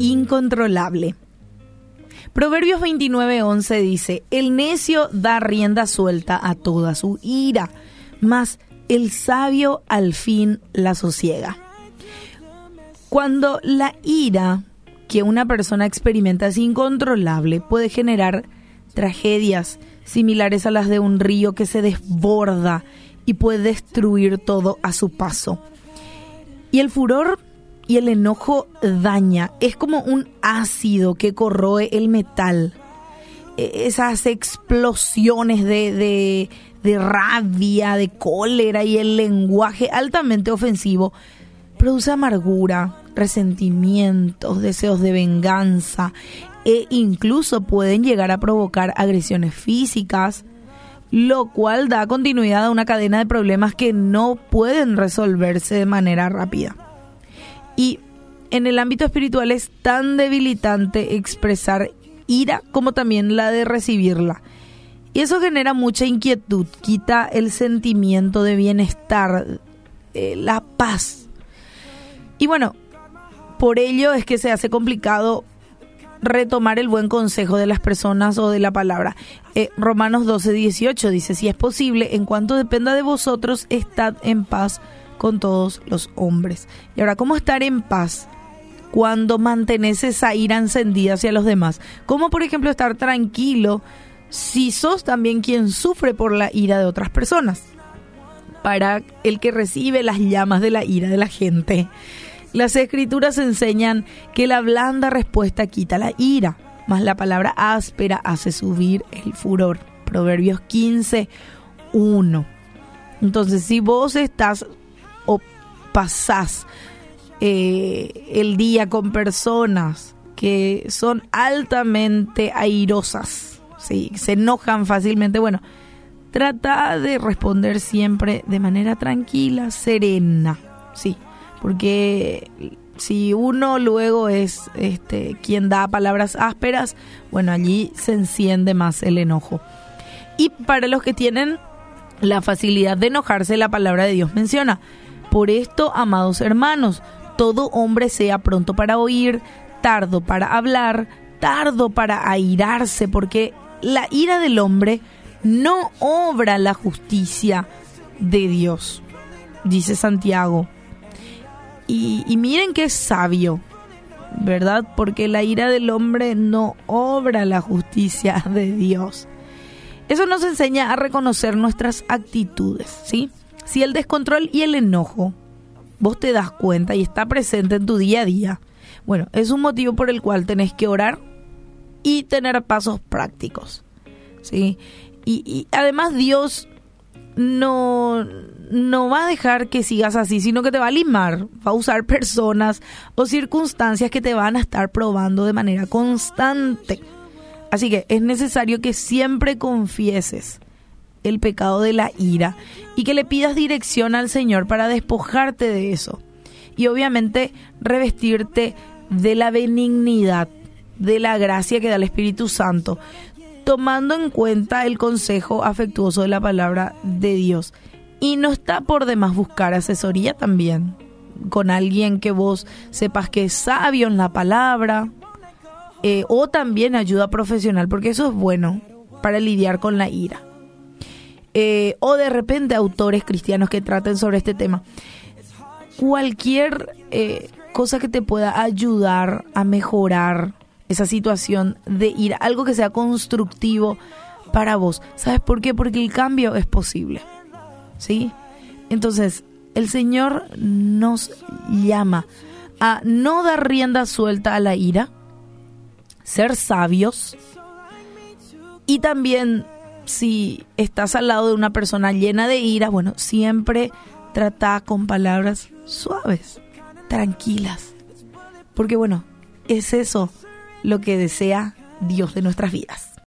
Incontrolable. Proverbios 29:11 dice, el necio da rienda suelta a toda su ira, mas el sabio al fin la sosiega. Cuando la ira que una persona experimenta es incontrolable, puede generar tragedias similares a las de un río que se desborda y puede destruir todo a su paso. Y el furor y el enojo daña, es como un ácido que corroe el metal. E, esas explosiones de, de, de rabia, de cólera y el lenguaje altamente ofensivo produce amargura, resentimientos, deseos de venganza e incluso pueden llegar a provocar agresiones físicas, lo cual da continuidad a una cadena de problemas que no pueden resolverse de manera rápida. Y en el ámbito espiritual es tan debilitante expresar ira como también la de recibirla. Y eso genera mucha inquietud, quita el sentimiento de bienestar, eh, la paz. Y bueno, por ello es que se hace complicado retomar el buen consejo de las personas o de la palabra. Eh, Romanos 12, 18 dice, si es posible, en cuanto dependa de vosotros, estad en paz con todos los hombres. Y ahora, ¿cómo estar en paz? Cuando mantenés esa ira encendida hacia los demás. ¿Cómo, por ejemplo, estar tranquilo si sos también quien sufre por la ira de otras personas? Para el que recibe las llamas de la ira de la gente. Las escrituras enseñan que la blanda respuesta quita la ira, mas la palabra áspera hace subir el furor. Proverbios 15, 1. Entonces, si vos estás o pasás eh, el día con personas que son altamente airosas, ¿sí? se enojan fácilmente, bueno, trata de responder siempre de manera tranquila, serena, sí porque si uno luego es este quien da palabras ásperas, bueno, allí se enciende más el enojo. Y para los que tienen la facilidad de enojarse, la palabra de Dios menciona, por esto, amados hermanos, todo hombre sea pronto para oír, tardo para hablar, tardo para airarse, porque la ira del hombre no obra la justicia de Dios, dice Santiago y, miren qué sabio, ¿verdad? Porque la ira del hombre no obra la justicia de Dios. Eso nos enseña a reconocer nuestras actitudes, ¿sí? Si el descontrol y el enojo vos te das cuenta y está presente en tu día a día, bueno, es un motivo por el cual tenés que orar y tener pasos prácticos, ¿sí? Y además Dios no, no va a dejar que sigas así, sino que te va a limar, va a usar personas o circunstancias que te van a estar probando de manera constante. Así que es necesario que siempre confieses el pecado de la ira y que le pidas dirección al Señor para despojarte de eso. Y obviamente revestirte de la benignidad, de la gracia que da el Espíritu Santo, tomando en cuenta el consejo afectuoso de la palabra de Dios. Y no está por demás buscar asesoría también con alguien que vos sepas que es sabio en la palabra eh, o también ayuda profesional, porque eso es bueno para lidiar con la ira. Eh, o de repente autores cristianos que traten sobre este tema. Cualquier eh, cosa que te pueda ayudar a mejorar esa situación de ir algo que sea constructivo para vos. ¿Sabes por qué? Porque el cambio es posible. ¿Sí? Entonces, el Señor nos llama a no dar rienda suelta a la ira, ser sabios y también si estás al lado de una persona llena de ira, bueno, siempre trata con palabras suaves, tranquilas. Porque bueno, es eso lo que desea Dios de nuestras vidas.